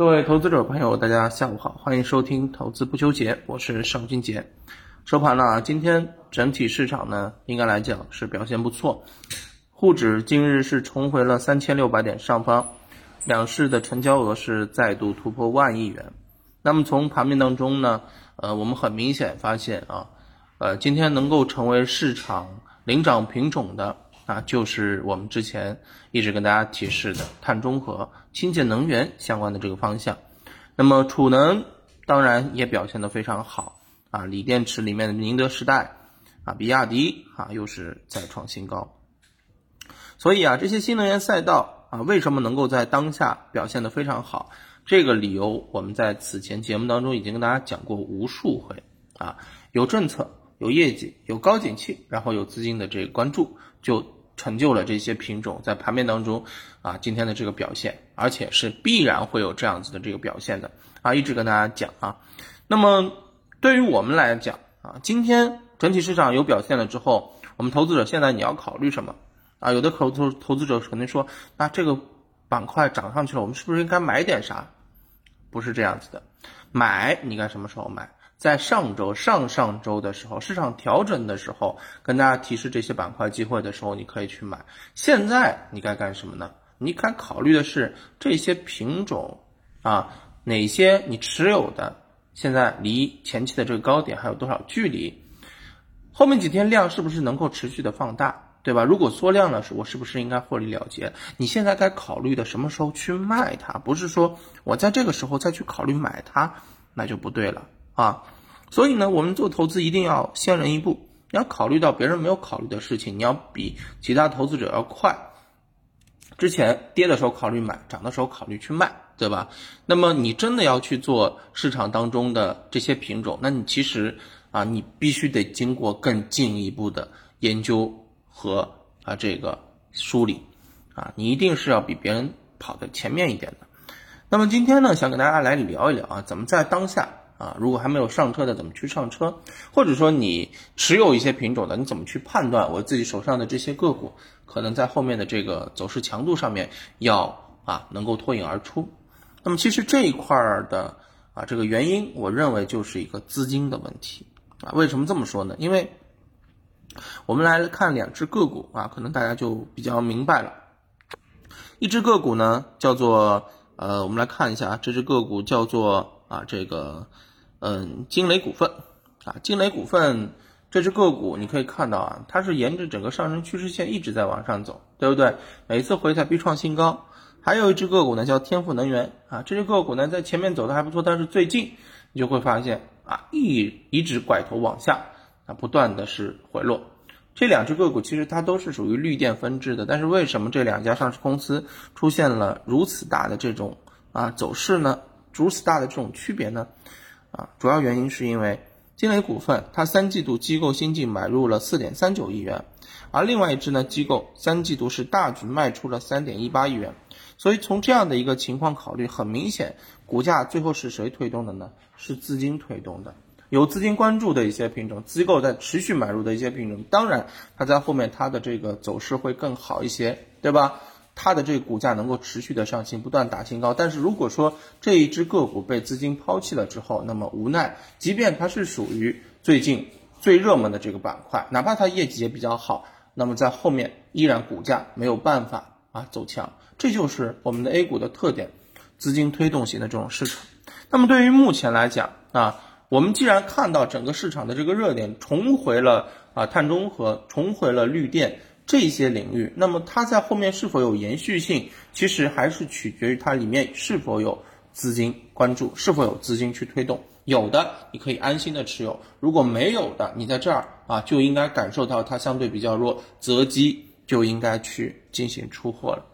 各位投资者朋友，大家下午好，欢迎收听投资不纠结，我是邵军杰。收盘了，今天整体市场呢，应该来讲是表现不错，沪指今日是重回了三千六百点上方，两市的成交额是再度突破万亿元。那么从盘面当中呢，呃，我们很明显发现啊，呃，今天能够成为市场领涨品种的。啊，就是我们之前一直跟大家提示的碳中和、清洁能源相关的这个方向。那么储能当然也表现得非常好啊，锂电池里面的宁德时代啊、比亚迪啊，又是再创新高。所以啊，这些新能源赛道啊，为什么能够在当下表现得非常好？这个理由我们在此前节目当中已经跟大家讲过无数回啊，有政策、有业绩、有高景气，然后有资金的这个关注，就。成就了这些品种在盘面当中啊今天的这个表现，而且是必然会有这样子的这个表现的啊，一直跟大家讲啊。那么对于我们来讲啊，今天整体市场有表现了之后，我们投资者现在你要考虑什么啊？有的投资投资者可能说，那这个板块涨上去了，我们是不是应该买点啥？不是这样子的，买你该什么时候买？在上周、上上周的时候，市场调整的时候，跟大家提示这些板块机会的时候，你可以去买。现在你该干什么呢？你该考虑的是这些品种啊，哪些你持有的，现在离前期的这个高点还有多少距离？后面几天量是不是能够持续的放大，对吧？如果缩量了，是我是不是应该获利了结？你现在该考虑的什么时候去卖它？不是说我在这个时候再去考虑买它，那就不对了。啊，所以呢，我们做投资一定要先人一步，你要考虑到别人没有考虑的事情，你要比其他投资者要快。之前跌的时候考虑买，涨的时候考虑去卖，对吧？那么你真的要去做市场当中的这些品种，那你其实啊，你必须得经过更进一步的研究和啊这个梳理啊，你一定是要比别人跑在前面一点的。那么今天呢，想跟大家来聊一聊啊，怎么在当下。啊，如果还没有上车的，怎么去上车？或者说你持有一些品种的，你怎么去判断我自己手上的这些个股可能在后面的这个走势强度上面要啊能够脱颖而出？那么其实这一块儿的啊这个原因，我认为就是一个资金的问题啊。为什么这么说呢？因为我们来看两只个股啊，可能大家就比较明白了。一只个股呢叫做呃，我们来看一下这只个股叫做啊这个。嗯，金雷股份啊，金雷股份这只个股，你可以看到啊，它是沿着整个上升趋势线一直在往上走，对不对？每次回踩必创新高。还有一只个股呢，叫天赋能源啊，这只个股呢在前面走的还不错，但是最近你就会发现啊，一一直拐头往下啊，不断的是回落。这两只个股其实它都是属于绿电分支的，但是为什么这两家上市公司出现了如此大的这种啊走势呢？如此大的这种区别呢？主要原因是因为金雷股份，它三季度机构新进买入了四点三九亿元，而另外一支呢机构三季度是大举卖出了三点一八亿元，所以从这样的一个情况考虑，很明显，股价最后是谁推动的呢？是资金推动的，有资金关注的一些品种，机构在持续买入的一些品种，当然它在后面它的这个走势会更好一些，对吧？它的这个股价能够持续的上行，不断打新高。但是如果说这一只个股被资金抛弃了之后，那么无奈，即便它是属于最近最热门的这个板块，哪怕它业绩也比较好，那么在后面依然股价没有办法啊走强。这就是我们的 A 股的特点，资金推动型的这种市场。那么对于目前来讲啊，我们既然看到整个市场的这个热点重回了啊碳中和，重回了绿电。这些领域，那么它在后面是否有延续性，其实还是取决于它里面是否有资金关注，是否有资金去推动。有的你可以安心的持有，如果没有的，你在这儿啊就应该感受到它相对比较弱，择机就应该去进行出货了。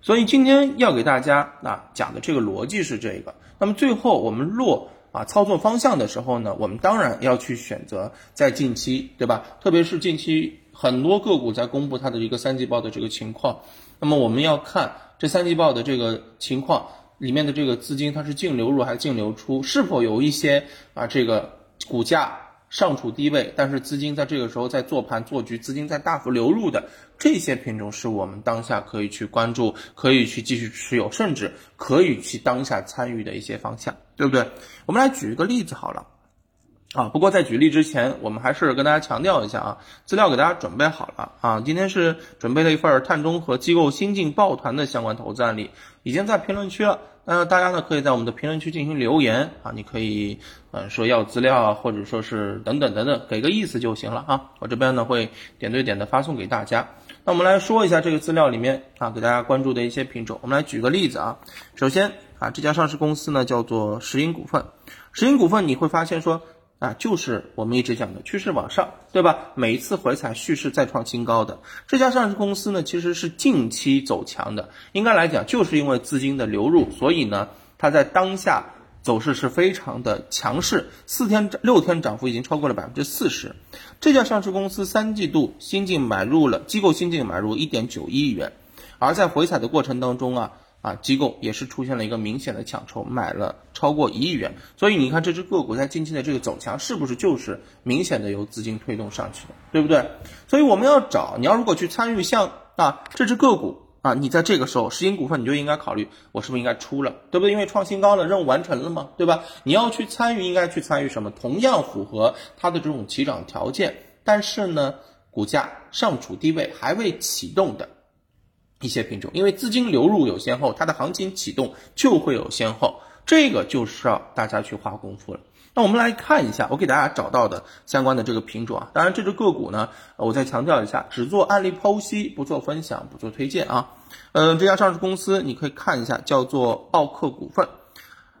所以今天要给大家啊讲的这个逻辑是这个。那么最后我们落啊操作方向的时候呢，我们当然要去选择在近期，对吧？特别是近期。很多个股在公布它的一个三季报的这个情况，那么我们要看这三季报的这个情况里面的这个资金它是净流入还是净流出，是否有一些啊这个股价尚处低位，但是资金在这个时候在做盘做局，资金在大幅流入的这些品种，是我们当下可以去关注、可以去继续持有，甚至可以去当下参与的一些方向，对不对？我们来举一个例子好了。啊，不过在举例之前，我们还是跟大家强调一下啊，资料给大家准备好了啊，今天是准备了一份碳中和机构新晋抱团的相关投资案例，已经在评论区了。那大家呢可以在我们的评论区进行留言啊，你可以嗯说要资料啊，或者说是等等等等，给个意思就行了啊。我这边呢会点对点的发送给大家。那我们来说一下这个资料里面啊，给大家关注的一些品种。我们来举个例子啊，首先啊，这家上市公司呢叫做石英股份，石英股份你会发现说。啊，就是我们一直讲的趋势往上，对吧？每一次回踩蓄势再创新高的这家上市公司呢，其实是近期走强的。应该来讲，就是因为资金的流入，所以呢，它在当下走势是非常的强势。四天、六天涨幅已经超过了百分之四十。这家上市公司三季度新进买入了机构新进买入一点九一亿元，而在回踩的过程当中啊。啊，机构也是出现了一个明显的抢筹，买了超过一亿元。所以你看这只个股在近期的这个走强，是不是就是明显的由资金推动上去的，对不对？所以我们要找你要如果去参与像啊这只个股啊，你在这个时候石英股份你就应该考虑我是不是应该出了，对不对？因为创新高了，任务完成了嘛，对吧？你要去参与，应该去参与什么？同样符合它的这种起涨条件，但是呢，股价尚处低位，还未启动的。一些品种，因为资金流入有先后，它的行情启动就会有先后，这个就是要大家去花功夫了。那我们来看一下，我给大家找到的相关的这个品种啊。当然，这只个股呢，我再强调一下，只做案例剖析，不做分享，不做推荐啊。嗯，这家上市公司你可以看一下，叫做奥克股份。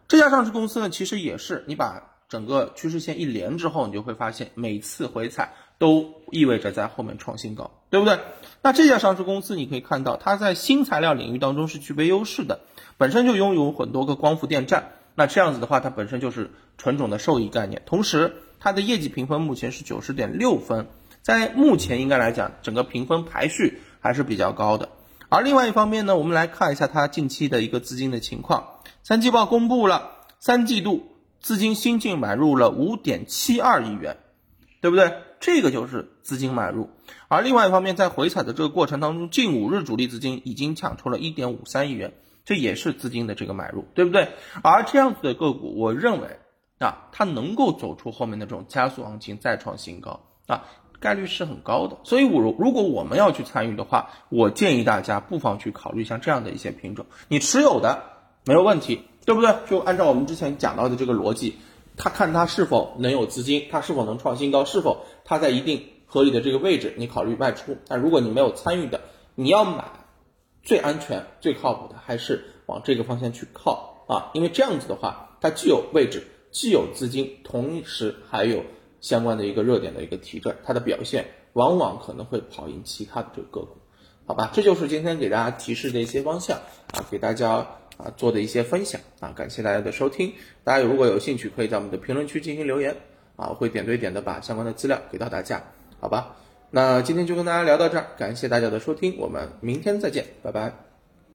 这家上市公司呢，其实也是你把整个趋势线一连之后，你就会发现每次回踩。都意味着在后面创新高，对不对？那这家上市公司你可以看到，它在新材料领域当中是具备优势的，本身就拥有很多个光伏电站。那这样子的话，它本身就是纯种的受益概念。同时，它的业绩评分目前是九十点六分，在目前应该来讲，整个评分排序还是比较高的。而另外一方面呢，我们来看一下它近期的一个资金的情况。三季报公布了，三季度资金新进买入了五点七二亿元，对不对？这个就是资金买入，而另外一方面，在回踩的这个过程当中，近五日主力资金已经抢出了一点五三亿元，这也是资金的这个买入，对不对？而这样子的个股，我认为啊，它能够走出后面的这种加速行情，再创新高啊，概率是很高的。所以，我如如果我们要去参与的话，我建议大家不妨去考虑像这样的一些品种，你持有的没有问题，对不对？就按照我们之前讲到的这个逻辑。他看他是否能有资金，他是否能创新高，是否他在一定合理的这个位置，你考虑卖出。但如果你没有参与的，你要买，最安全、最靠谱的还是往这个方向去靠啊，因为这样子的话，它既有位置，既有资金，同时还有相关的一个热点的一个提振，它的表现往往可能会跑赢其他的这个个股，好吧？这就是今天给大家提示的一些方向啊，给大家。啊，做的一些分享啊，感谢大家的收听。大家如果有兴趣，可以在我们的评论区进行留言啊，会点对点的把相关的资料给到大家，好吧？那今天就跟大家聊到这儿，感谢大家的收听，我们明天再见，拜拜。